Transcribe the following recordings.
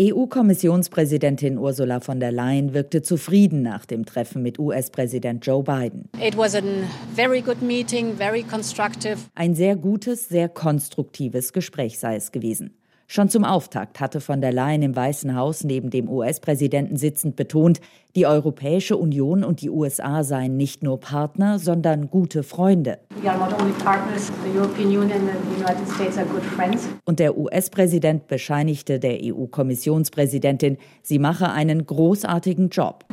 EU-Kommissionspräsidentin Ursula von der Leyen wirkte zufrieden nach dem Treffen mit US-Präsident Joe Biden. Meeting, Ein sehr gutes, sehr konstruktives Gespräch sei es gewesen. Schon zum Auftakt hatte von der Leyen im Weißen Haus neben dem US-Präsidenten sitzend betont, die Europäische Union und die USA seien nicht nur Partner, sondern gute Freunde. Und der US-Präsident bescheinigte der EU-Kommissionspräsidentin, sie mache einen großartigen Job.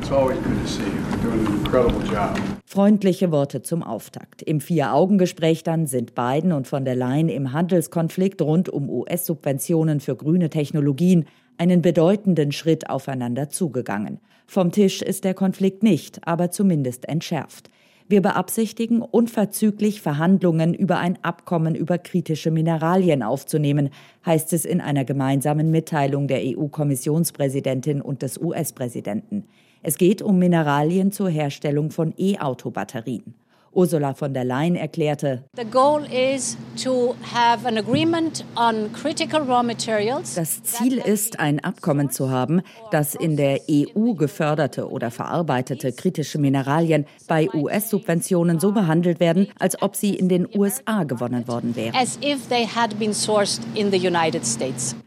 Freundliche Worte zum Auftakt. Im Vier-Augen-Gespräch dann sind Biden und von der Leyen im Handelskonflikt rund um US-Subventionen für grüne Technologien einen bedeutenden Schritt aufeinander zugegangen. Vom Tisch ist der Konflikt nicht, aber zumindest entschärft. Wir beabsichtigen, unverzüglich Verhandlungen über ein Abkommen über kritische Mineralien aufzunehmen, heißt es in einer gemeinsamen Mitteilung der EU-Kommissionspräsidentin und des US-Präsidenten. Es geht um Mineralien zur Herstellung von E-Auto-Batterien. Ursula von der Leyen erklärte, das Ziel ist, ein Abkommen zu haben, das in der EU geförderte oder verarbeitete kritische Mineralien bei US-Subventionen so behandelt werden, als ob sie in den USA gewonnen worden wären.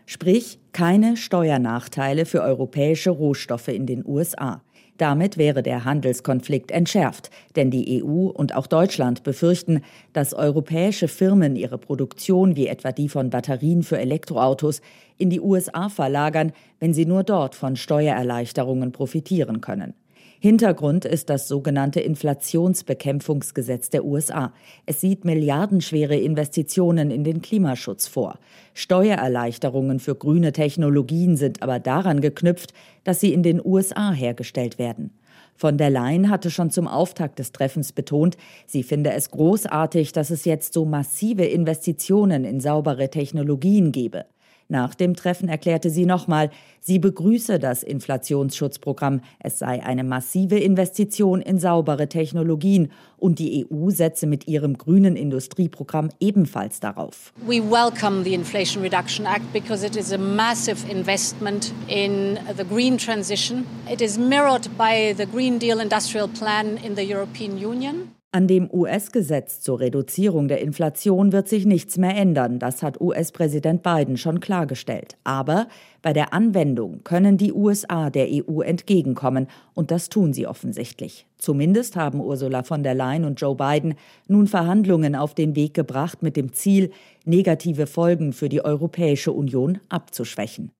Sprich, keine Steuernachteile für europäische Rohstoffe in den USA. Damit wäre der Handelskonflikt entschärft, denn die EU und auch Deutschland befürchten, dass europäische Firmen ihre Produktion wie etwa die von Batterien für Elektroautos in die USA verlagern, wenn sie nur dort von Steuererleichterungen profitieren können. Hintergrund ist das sogenannte Inflationsbekämpfungsgesetz der USA. Es sieht milliardenschwere Investitionen in den Klimaschutz vor. Steuererleichterungen für grüne Technologien sind aber daran geknüpft, dass sie in den USA hergestellt werden. Von der Leyen hatte schon zum Auftakt des Treffens betont, sie finde es großartig, dass es jetzt so massive Investitionen in saubere Technologien gebe. Nach dem Treffen erklärte sie nochmal, sie begrüße das Inflationsschutzprogramm. Es sei eine massive Investition in saubere Technologien und die EU setze mit ihrem grünen Industrieprogramm ebenfalls darauf. We welcome the Inflation Reduction Act because it is a massive investment in the green transition. It is mirrored by the Green Deal Industrial Plan in the European Union. An dem US-Gesetz zur Reduzierung der Inflation wird sich nichts mehr ändern, das hat US-Präsident Biden schon klargestellt. Aber bei der Anwendung können die USA der EU entgegenkommen, und das tun sie offensichtlich. Zumindest haben Ursula von der Leyen und Joe Biden nun Verhandlungen auf den Weg gebracht mit dem Ziel, negative Folgen für die Europäische Union abzuschwächen.